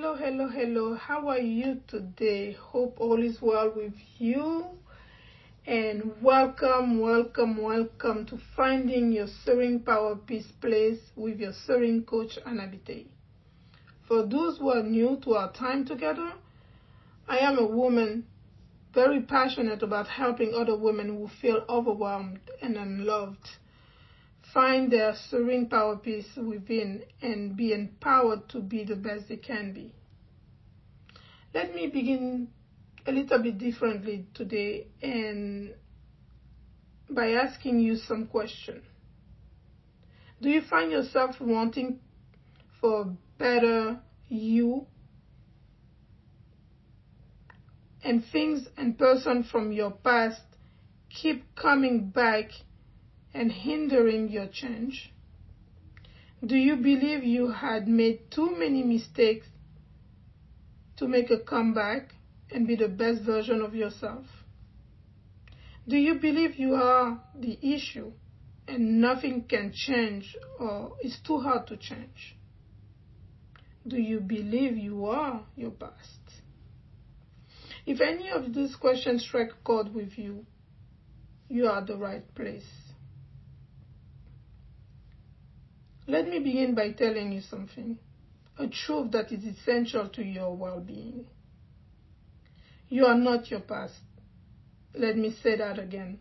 Hello, hello, hello. How are you today? Hope all is well with you. And welcome, welcome, welcome to finding your Serene Power Peace place with your Serene Coach Anna Biteye. For those who are new to our time together, I am a woman very passionate about helping other women who feel overwhelmed and unloved find their serene power peace within and be empowered to be the best they can be. Let me begin a little bit differently today and by asking you some question. Do you find yourself wanting for better you and things and person from your past keep coming back and hindering your change? Do you believe you had made too many mistakes to make a comeback and be the best version of yourself? Do you believe you are the issue and nothing can change or it's too hard to change? Do you believe you are your past? If any of these questions strike a chord with you, you are the right place. Let me begin by telling you something, a truth that is essential to your well-being. You are not your past. Let me say that again.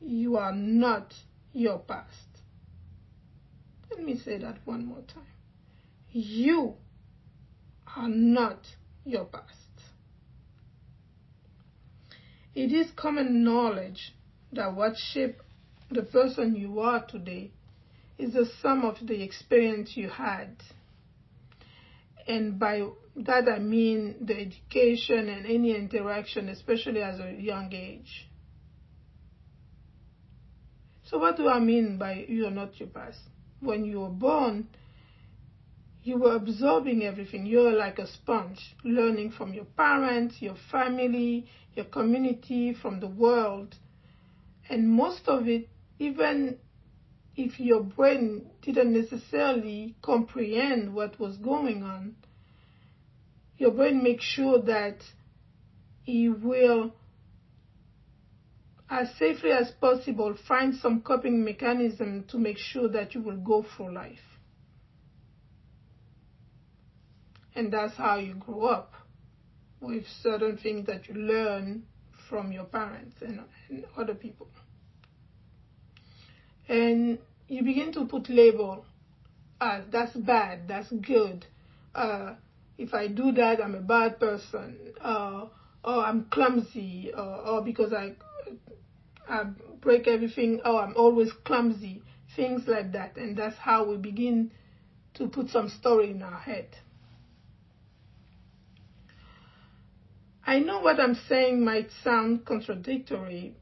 You are not your past. Let me say that one more time. You are not your past. It is common knowledge that what shaped the person you are today is the sum of the experience you had. And by that I mean the education and any interaction, especially as a young age. So what do I mean by you are not your past? When you were born, you were absorbing everything. You're like a sponge, learning from your parents, your family, your community, from the world. And most of it, even if your brain didn't necessarily comprehend what was going on, your brain makes sure that it will, as safely as possible, find some coping mechanism to make sure that you will go through life. And that's how you grow up with certain things that you learn from your parents and, and other people. And you begin to put label as that's bad, that's good. Uh, if I do that, I'm a bad person. Uh, or I'm clumsy, or, or because I, I break everything. Oh, I'm always clumsy. Things like that, and that's how we begin to put some story in our head. I know what I'm saying might sound contradictory,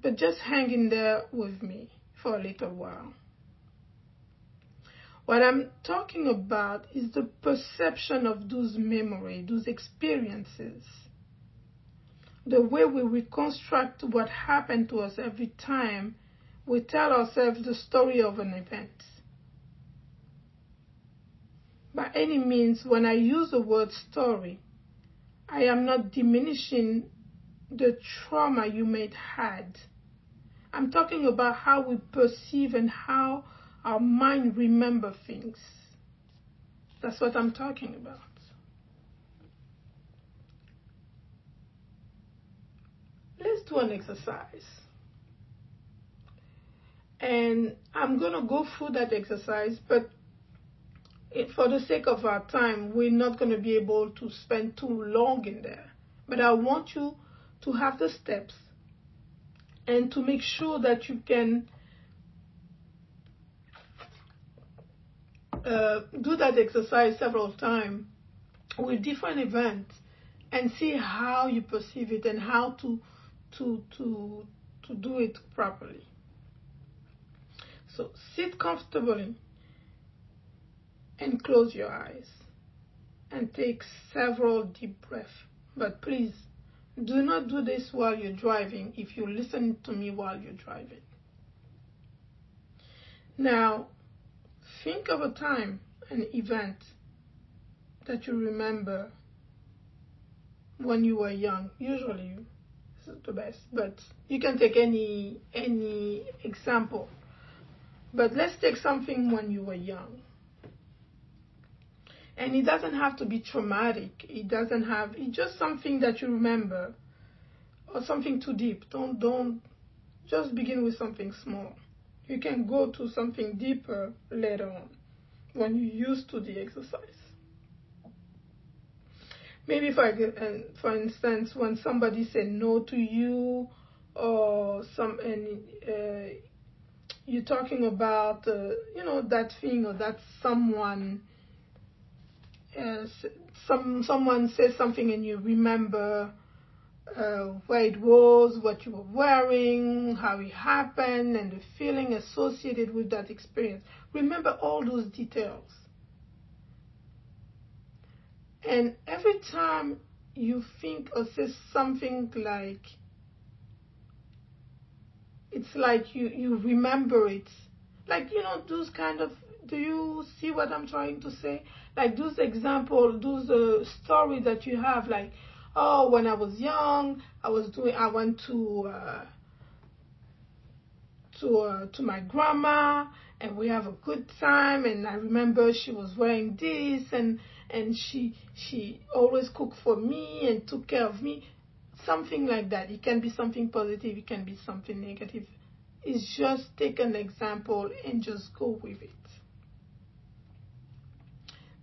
but just hang in there with me for a little while. What I'm talking about is the perception of those memories, those experiences, the way we reconstruct what happened to us every time we tell ourselves the story of an event. By any means, when I use the word story, I am not diminishing the trauma you may have had. I'm talking about how we perceive and how our mind remember things. That's what I'm talking about. Let's do an exercise. And I'm going to go through that exercise, but for the sake of our time, we're not going to be able to spend too long in there. But I want you to have the steps and to make sure that you can uh, do that exercise several times with different events and see how you perceive it and how to to to to do it properly. So sit comfortably and close your eyes and take several deep breaths. But please do not do this while you're driving if you listen to me while you're driving. Now, think of a time, an event that you remember when you were young. Usually, it's the best, but you can take any any example. But let's take something when you were young. And it doesn't have to be traumatic. It doesn't have. It's just something that you remember, or something too deep. Don't don't. Just begin with something small. You can go to something deeper later on when you're used to the exercise. Maybe for for instance, when somebody said no to you, or some and uh, you're talking about uh, you know that thing or that someone. Some someone says something and you remember uh, where it was, what you were wearing, how it happened, and the feeling associated with that experience. Remember all those details. And every time you think or say something like, it's like you, you remember it. Like, you know, those kind of, do you see what I'm trying to say? Like those example, those uh, story that you have, like, oh, when I was young, I was doing, I went to, uh, to, uh, to my grandma and we have a good time and I remember she was wearing this and and she she always cooked for me and took care of me. Something like that. It can be something positive it can be something negative. It's just take an example and just go with it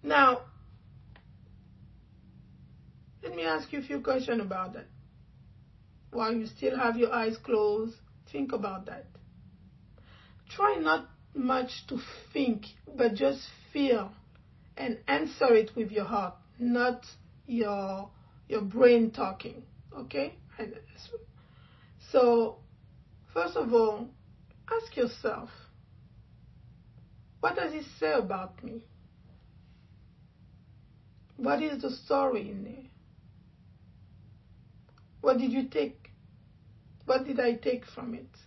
now let me ask you a few questions about that while you still have your eyes closed think about that try not much to think, but just feel and answer it with your heart, not your your brain talking. Okay? So, first of all, ask yourself, what does it say about me? What is the story in there? What did you take? What did I take from it?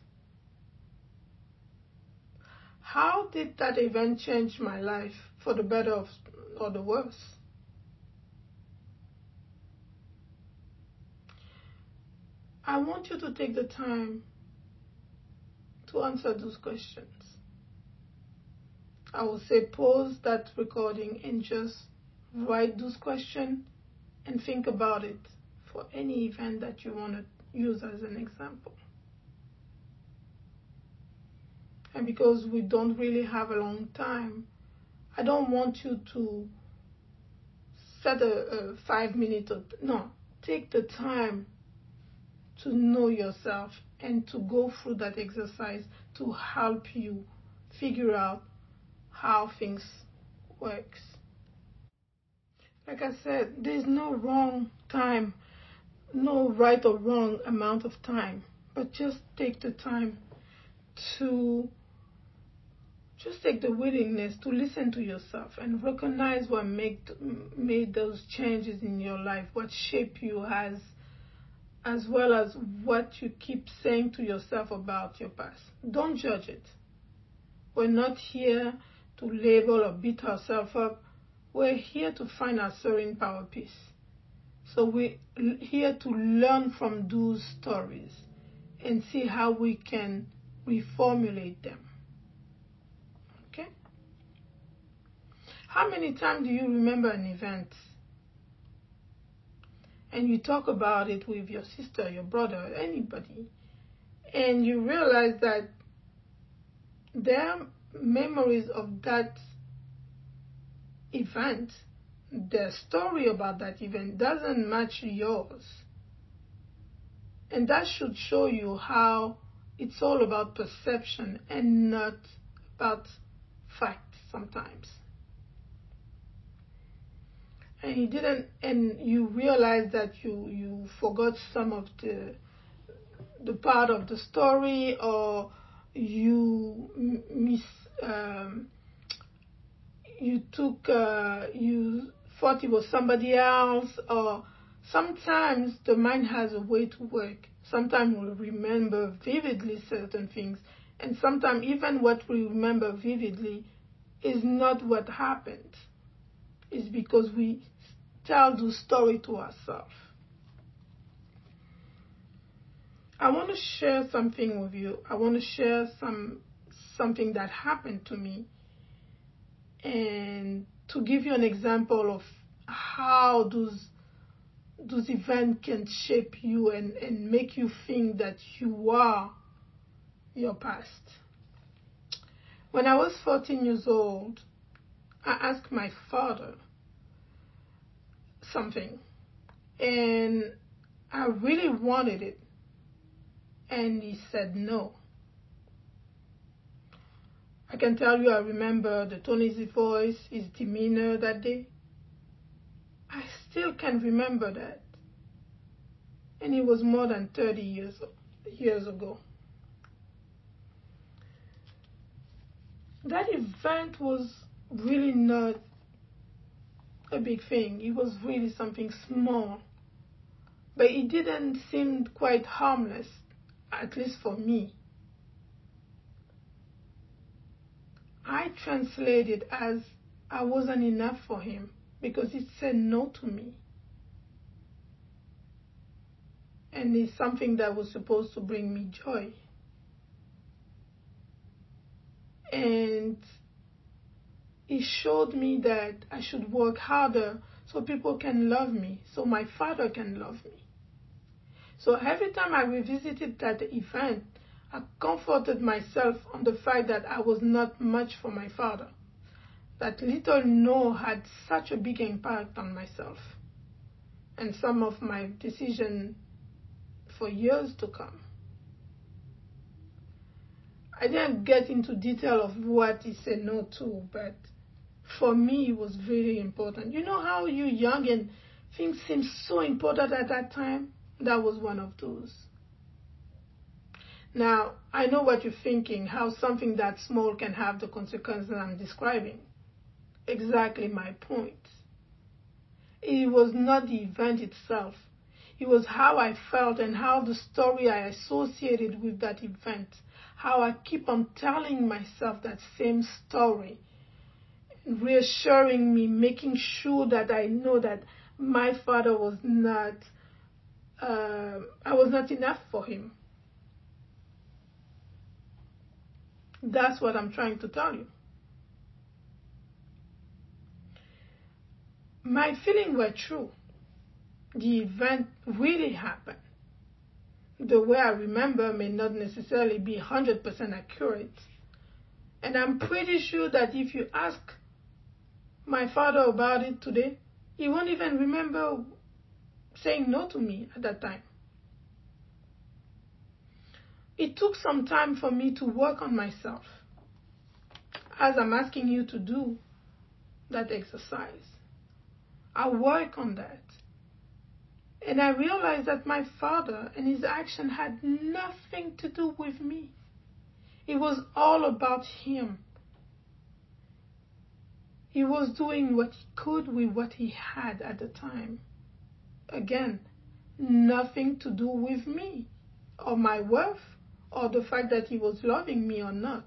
How did that event change my life for the better or the worse? I want you to take the time to answer those questions. I will say pause that recording and just write those questions and think about it for any event that you want to use as an example. and because we don't really have a long time, I don't want you to set a, a five minute, or, no, take the time to know yourself and to go through that exercise to help you figure out how things works. Like I said, there's no wrong time, no right or wrong amount of time, but just take the time to just take the willingness to listen to yourself and recognize what made, made those changes in your life, what shape you as, as well as what you keep saying to yourself about your past. Don't judge it. We're not here to label or beat ourselves up. We're here to find our serene power peace. So we're here to learn from those stories and see how we can reformulate them. Okay? How many times do you remember an event and you talk about it with your sister, your brother, anybody, and you realize that their memories of that event, the story about that event doesn't match yours. And that should show you how it's all about perception and not about fact sometimes and you didn't and you realize that you you forgot some of the the part of the story or you miss um, you took uh, you thought it was somebody else or sometimes the mind has a way to work sometimes we remember vividly certain things and sometimes even what we remember vividly is not what happened it's because we tell the story to ourselves. I want to share something with you. I want to share some something that happened to me and to give you an example of how those those events can shape you and, and make you think that you are your past. When I was 14 years old, I asked my father something and I really wanted it and he said no. I can tell you I remember the tone of voice, his demeanor that day. I still can remember that. And it was more than 30 years, years ago. That event was really not a big thing. It was really something small. But it didn't seem quite harmless, at least for me. I translated as I wasn't enough for him because he said no to me. And it's something that was supposed to bring me joy. And it showed me that I should work harder so people can love me, so my father can love me. So every time I revisited that event, I comforted myself on the fact that I was not much for my father. That little no had such a big impact on myself and some of my decisions for years to come. I didn't get into detail of what he said no to, but for me it was very important. You know how you're young and things seem so important at that time? That was one of those. Now, I know what you're thinking, how something that small can have the consequences I'm describing. Exactly my point. It was not the event itself. It was how I felt and how the story I associated with that event, how I keep on telling myself that same story, reassuring me, making sure that I know that my father was not, uh, I was not enough for him. That's what I'm trying to tell you. My feelings were true. The event really happened. The way I remember may not necessarily be 100% accurate. And I'm pretty sure that if you ask my father about it today, he won't even remember saying no to me at that time. It took some time for me to work on myself as I'm asking you to do that exercise. I work on that. And I realized that my father and his action had nothing to do with me. It was all about him. He was doing what he could with what he had at the time. Again, nothing to do with me or my worth or the fact that he was loving me or not.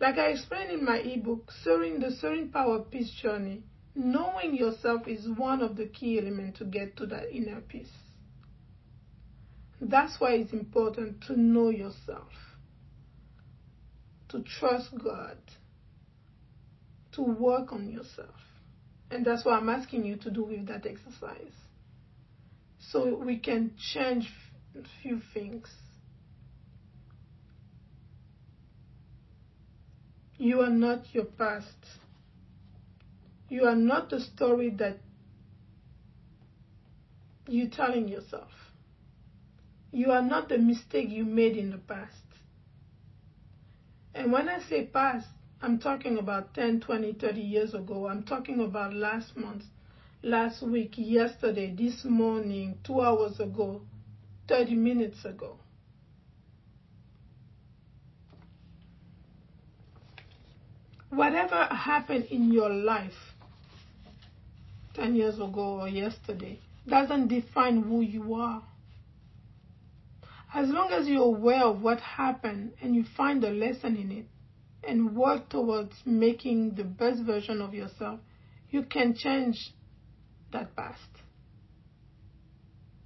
Like I explained in my ebook, Soaring the Soaring Power Peace Journey, knowing yourself is one of the key elements to get to that inner peace. That's why it's important to know yourself, to trust God, to work on yourself. And that's what I'm asking you to do with that exercise. So we can change a few things. You are not your past. You are not the story that you're telling yourself. You are not the mistake you made in the past. And when I say past, I'm talking about 10, 20, 30 years ago. I'm talking about last month, last week, yesterday, this morning, two hours ago, 30 minutes ago. Whatever happened in your life 10 years ago or yesterday doesn't define who you are. As long as you're aware of what happened and you find a lesson in it and work towards making the best version of yourself, you can change that past.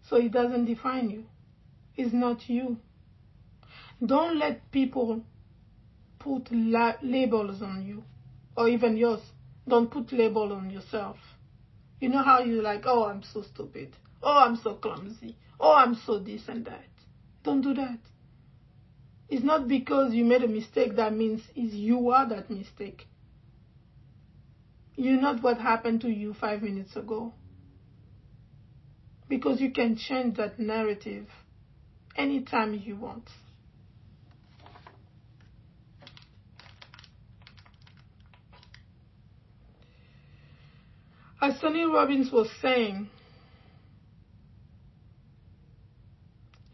So it doesn't define you. It's not you. Don't let people put la- labels on you or even yours. Don't put label on yourself. You know how you're like, oh, I'm so stupid. Oh, I'm so clumsy. Oh, I'm so this and that. Don't do that. It's not because you made a mistake that means is you are that mistake. You're not what happened to you five minutes ago. Because you can change that narrative anytime you want. As Tony Robbins was saying,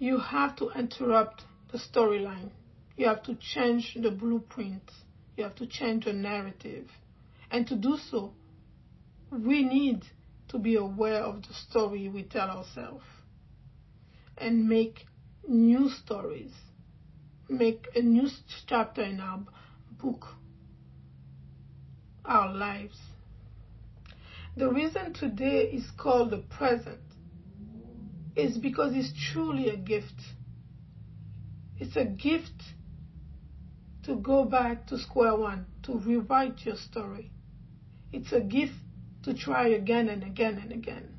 you have to interrupt the storyline. You have to change the blueprint. You have to change the narrative. And to do so, we need to be aware of the story we tell ourselves and make new stories, make a new chapter in our book, our lives. The reason today is called the present is because it's truly a gift. It's a gift to go back to square one, to rewrite your story. It's a gift to try again and again and again.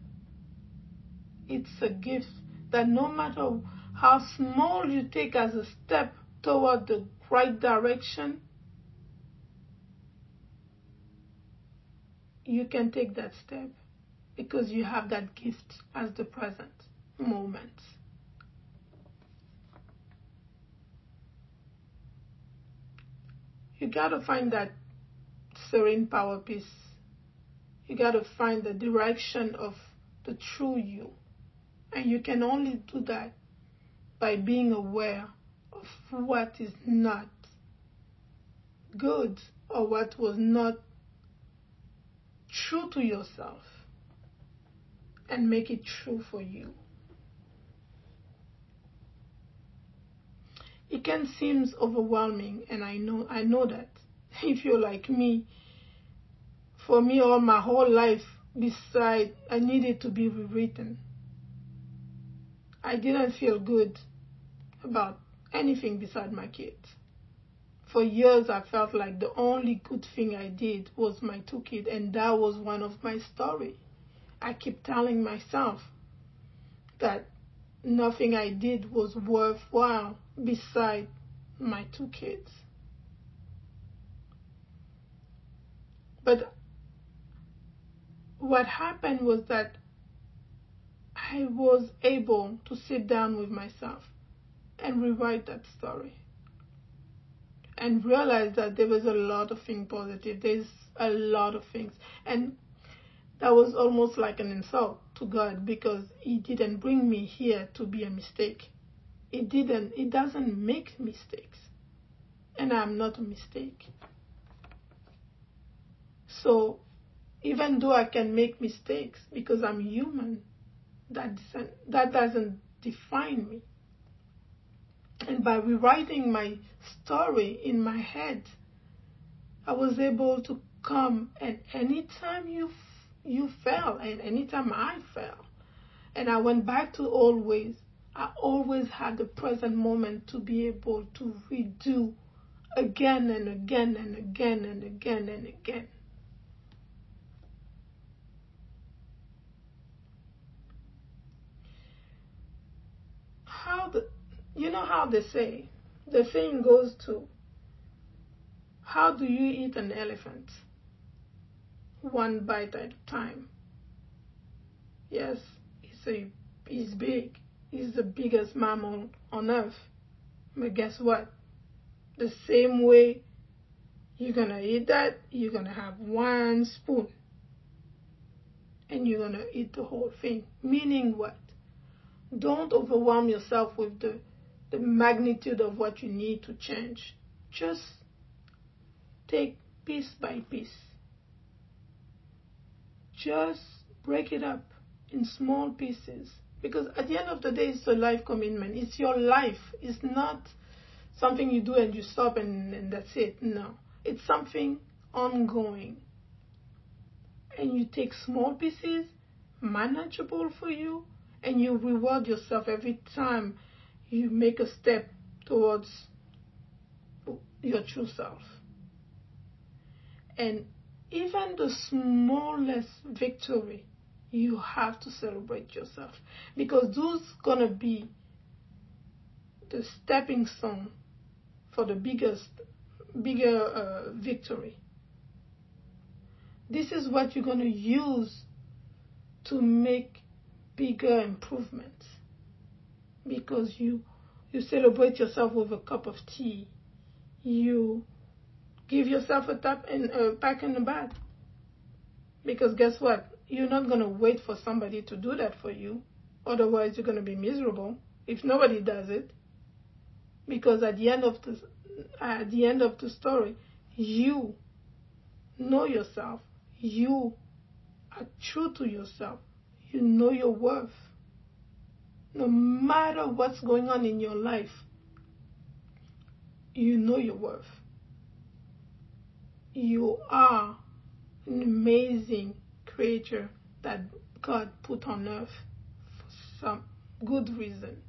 It's a gift that no matter how small you take as a step toward the right direction, you can take that step because you have that gift as the present moment. You gotta find that serene power peace. You gotta find the direction of the true you. And you can only do that by being aware of what is not good or what was not true to yourself and make it true for you. It can seem overwhelming and I know I know that if you're like me for me all my whole life beside I needed to be rewritten. I didn't feel good about anything beside my kids. For years, I felt like the only good thing I did was my two kids, and that was one of my story. I keep telling myself that nothing I did was worthwhile beside my two kids. But what happened was that I was able to sit down with myself and rewrite that story and realize that there was a lot of things positive. There's a lot of things. And that was almost like an insult to God because He didn't bring me here to be a mistake. It didn't, it doesn't make mistakes. And I'm not a mistake. So even though I can make mistakes because I'm human, that doesn't, that doesn't define me. And by rewriting my story in my head, I was able to come and anytime you you fell and anytime I fell, and I went back to old ways, I always had the present moment to be able to redo again and again and again and again and again. How the you know how they say, the thing goes to, how do you eat an elephant? Mm-hmm. One bite at a time. Yes, it's, a, it's big. It's the biggest mammal on earth. But guess what? The same way you're to eat that, you're to have one spoon. And you're to eat the whole thing. Meaning what? Don't overwhelm yourself with the the magnitude of what you need to change. Just take piece by piece. Just break it up in small pieces Because at the end of the day, it's a life commitment. It's your life. It's not something you do and you stop and, and that's it. No. It's something ongoing. And you take small pieces, manageable for you, and you reward yourself every time you make a step towards your true self. And even the smallest victory, you have to celebrate yourself. Because those gonna be the stepping stone for the biggest, bigger uh, victory. This is what you're gonna use to make bigger improvements. Because you you celebrate yourself with a cup of tea. You give yourself a tap and a pack in the back. Because guess what? You're not going to wait for somebody to do that for you. Otherwise you're going to be miserable if nobody does it. Because at the end of the at the end of the story you know yourself. You are true to yourself. You know your worth. No matter what's going on in your life, you know your worth. You are an amazing creature that God put on earth for some good reason.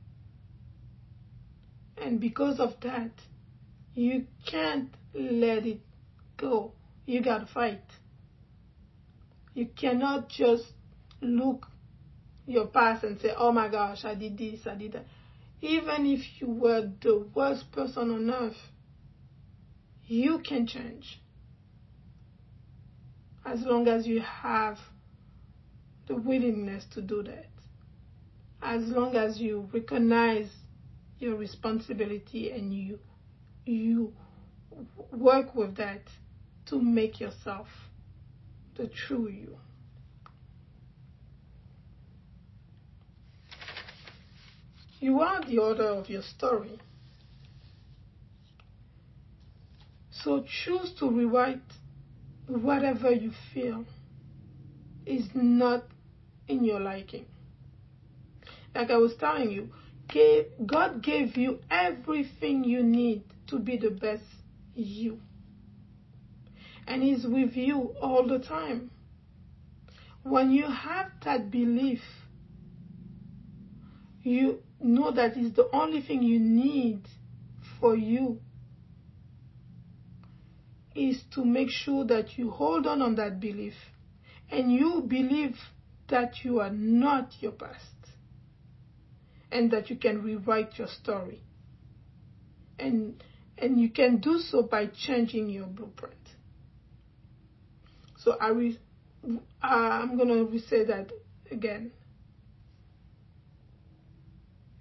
And because of that, you can't let it go. You gotta fight. You cannot just look your past and say, oh my gosh, I did this, I did that. Even if you were the worst person on earth, you can change. As long as you have the willingness to do that. As long as you recognize your responsibility and you you work with that to make yourself the true you. You are the author of your story. So choose to rewrite whatever you feel is not in your liking. Like I was telling you, God gave you everything you need to be the best you. And He's with you all the time. When you have that belief, you know that it's the only thing you need for you is to make sure that you hold on on that belief and you believe that you are not your past and that you can rewrite your story. And and you can do so by changing your blueprint. So I will I'm going to say that again.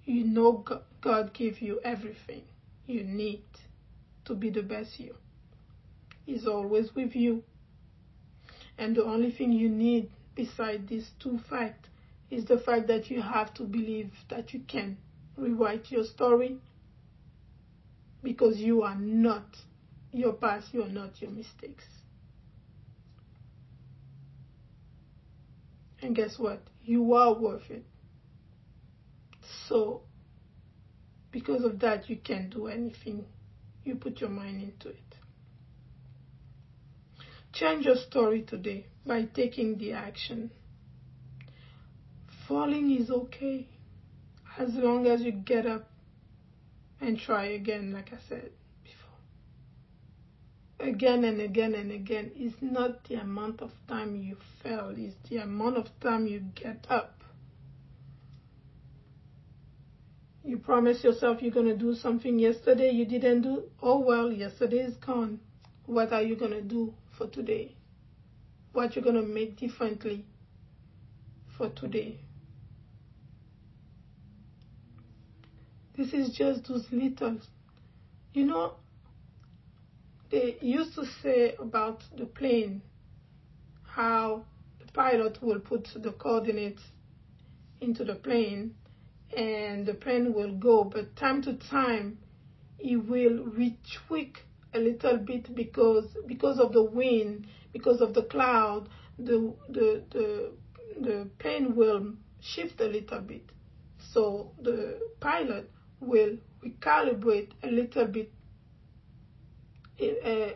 You know God gave you everything you need to be the best you. He's always with you. And the only thing you need beside these two facts is the fact that you have to believe that you can rewrite your story because you are not your past, you are not your mistakes. And guess what? You are worth it. So, because of that, you can do anything you put your mind into it. Change your story today by taking the action. Falling is okay as long as you get up and try again, like I said before. Again and again and again. It's not the amount of time you fail, it's the amount of time you get up. You promise yourself you're going to do something yesterday you didn't do. Oh well, yesterday is gone. What are you going to do for today? What you're going to make differently for today? This is just those little. You know, they used to say about the plane how the pilot will put the coordinates into the plane and the plane will go, but time to time it will retweak a little bit because because of the wind, because of the cloud, the the the the plane will shift a little bit. So the pilot will recalibrate a little bit. Uh,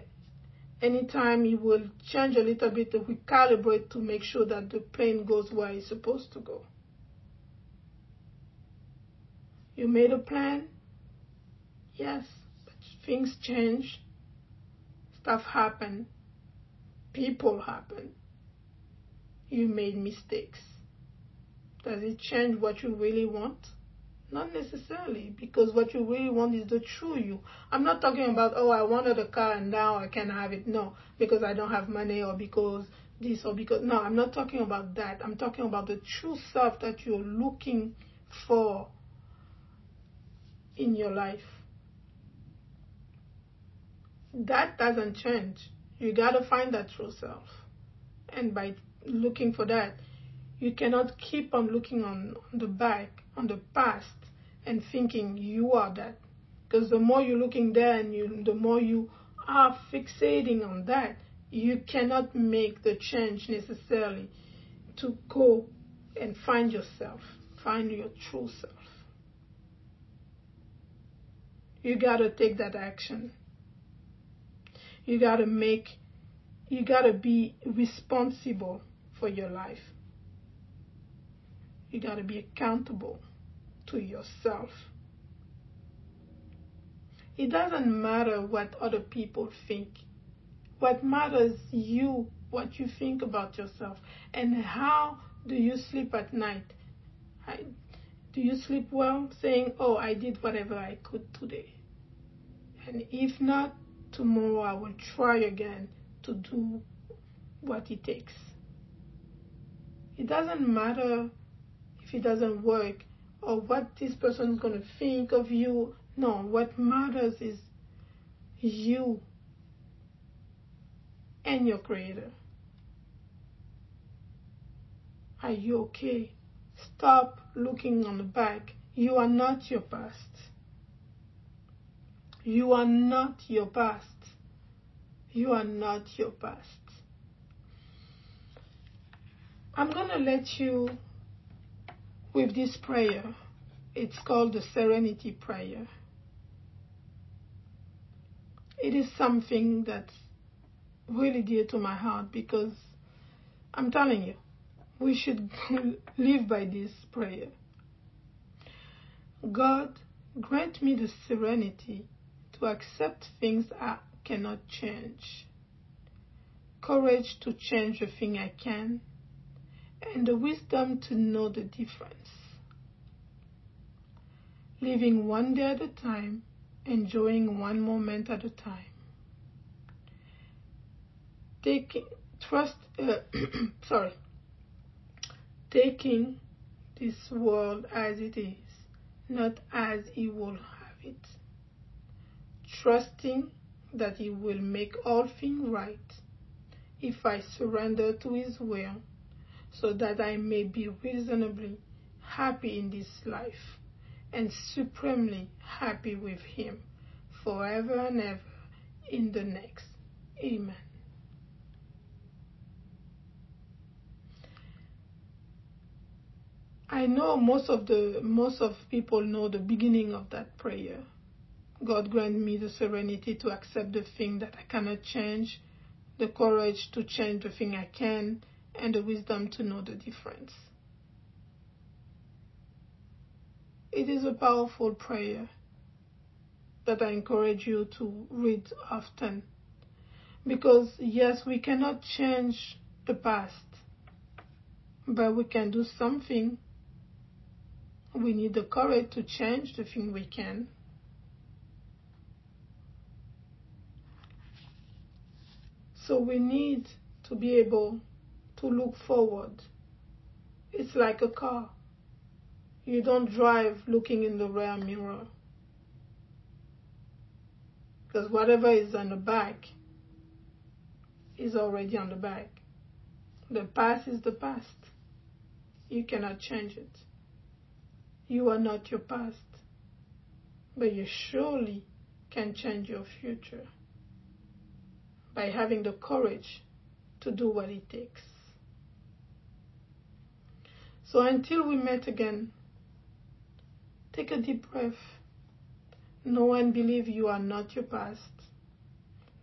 anytime he will change a little bit recalibrate to make sure that the plane goes where it's supposed to go. You made a plan? Yes, but things change. Stuff happen. People happen. You made mistakes. Does it change what you really want? Not necessarily, because what you really want is the true you. I'm not talking about, oh, I wanted a car and now I can't have it. No, because I don't have money or because this or because. No, I'm not talking about that. I'm talking about the true self that you're looking for in your life. That doesn't change. You gotta find that true self. And by looking for that, you cannot keep on looking on, the back, on the past, and thinking you are that. Because the more you're looking there and you, the more you are fixating on that, you cannot make the change necessarily to go and find yourself, find your true self. You gotta take that action. You gotta make, you gotta be responsible for your life. You gotta be accountable to yourself. It doesn't matter what other people think. What matters you, what you think about yourself, and how do you sleep at night? I, do you sleep well, saying, "Oh, I did whatever I could today," and if not, tomorrow I will try again to do what it takes. It doesn't matter if it doesn't work or what this person is going to think of you. No, what matters is you and your creator. Are you okay? Stop looking on the back. You are not your past. You are not your past. You are not your past. I'm going to let you with this prayer. It's called the Serenity Prayer. It is something that's really dear to my heart because I'm telling you, we should live by this prayer. God, grant me the serenity to accept things I cannot change, courage to change the thing I can, and the wisdom to know the difference. Living one day at a time, enjoying one moment at a time. Taking trust, uh, sorry, taking this world as it is, not as He will have it. Trusting that He will make all things right if I surrender to His will so that I may be reasonably happy in this life and supremely happy with Him forever and ever in the next. Amen. I know most of the most of people know the beginning of that prayer. God grant me the serenity to accept the thing that I cannot change, the courage to change the thing I can, and the wisdom to know the difference. It is a powerful prayer that I encourage you to read often. Because, yes, we cannot change the past, but we can do something. We need the courage to change the thing we can. So we need to be able to look forward. It's like a car. You don't drive looking in the rear mirror. Because whatever is on the back is already on the back. The past is the past. You cannot change it. You are not your past. But you surely can change your future by having the courage to do what it takes. So until we meet again, Take a deep breath. Know and believe you are not your past,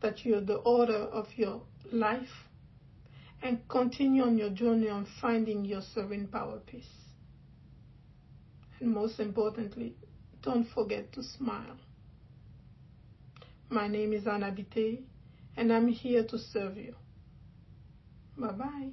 that you're the order of your life, and continue on your journey on finding your serene power peace. And most importantly, don't forget to smile. My name is Anna Biteye, and I'm here to serve you. Bye bye.